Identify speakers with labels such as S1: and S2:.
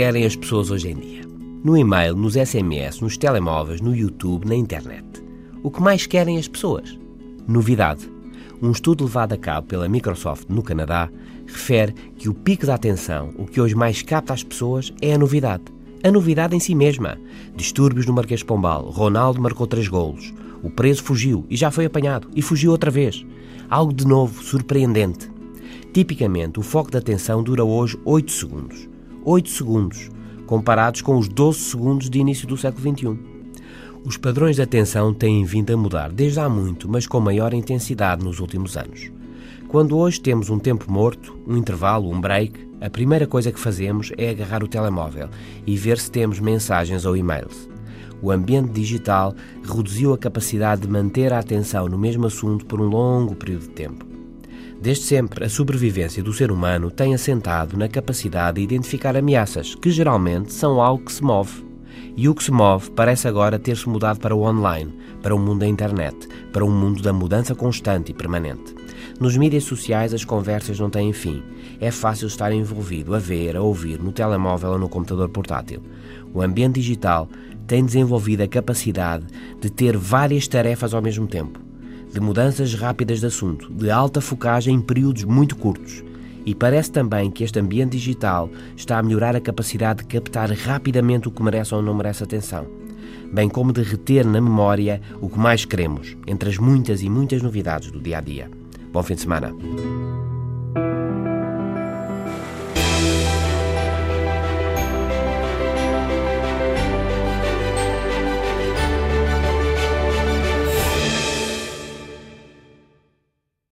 S1: querem as pessoas hoje em dia? No e-mail, nos SMS, nos telemóveis, no YouTube, na internet. O que mais querem as pessoas? Novidade. Um estudo levado a cabo pela Microsoft no Canadá refere que o pico da atenção, o que hoje mais capta as pessoas, é a novidade. A novidade em si mesma. Distúrbios no Marquês Pombal. Ronaldo marcou três golos. O preso fugiu e já foi apanhado. E fugiu outra vez. Algo de novo, surpreendente. Tipicamente, o foco de atenção dura hoje 8 segundos. 8 segundos, comparados com os 12 segundos de início do século XXI. Os padrões de atenção têm vindo a mudar desde há muito, mas com maior intensidade nos últimos anos. Quando hoje temos um tempo morto, um intervalo, um break, a primeira coisa que fazemos é agarrar o telemóvel e ver se temos mensagens ou e-mails. O ambiente digital reduziu a capacidade de manter a atenção no mesmo assunto por um longo período de tempo. Desde sempre, a sobrevivência do ser humano tem assentado na capacidade de identificar ameaças, que geralmente são algo que se move. E o que se move parece agora ter-se mudado para o online, para o mundo da internet, para um mundo da mudança constante e permanente. Nos mídias sociais as conversas não têm fim. É fácil estar envolvido a ver, a ouvir, no telemóvel ou no computador portátil. O ambiente digital tem desenvolvido a capacidade de ter várias tarefas ao mesmo tempo de mudanças rápidas de assunto, de alta focagem em períodos muito curtos. E parece também que este ambiente digital está a melhorar a capacidade de captar rapidamente o que merece ou não merece atenção, bem como de reter na memória o que mais queremos, entre as muitas e muitas novidades do dia a dia. Bom fim de semana.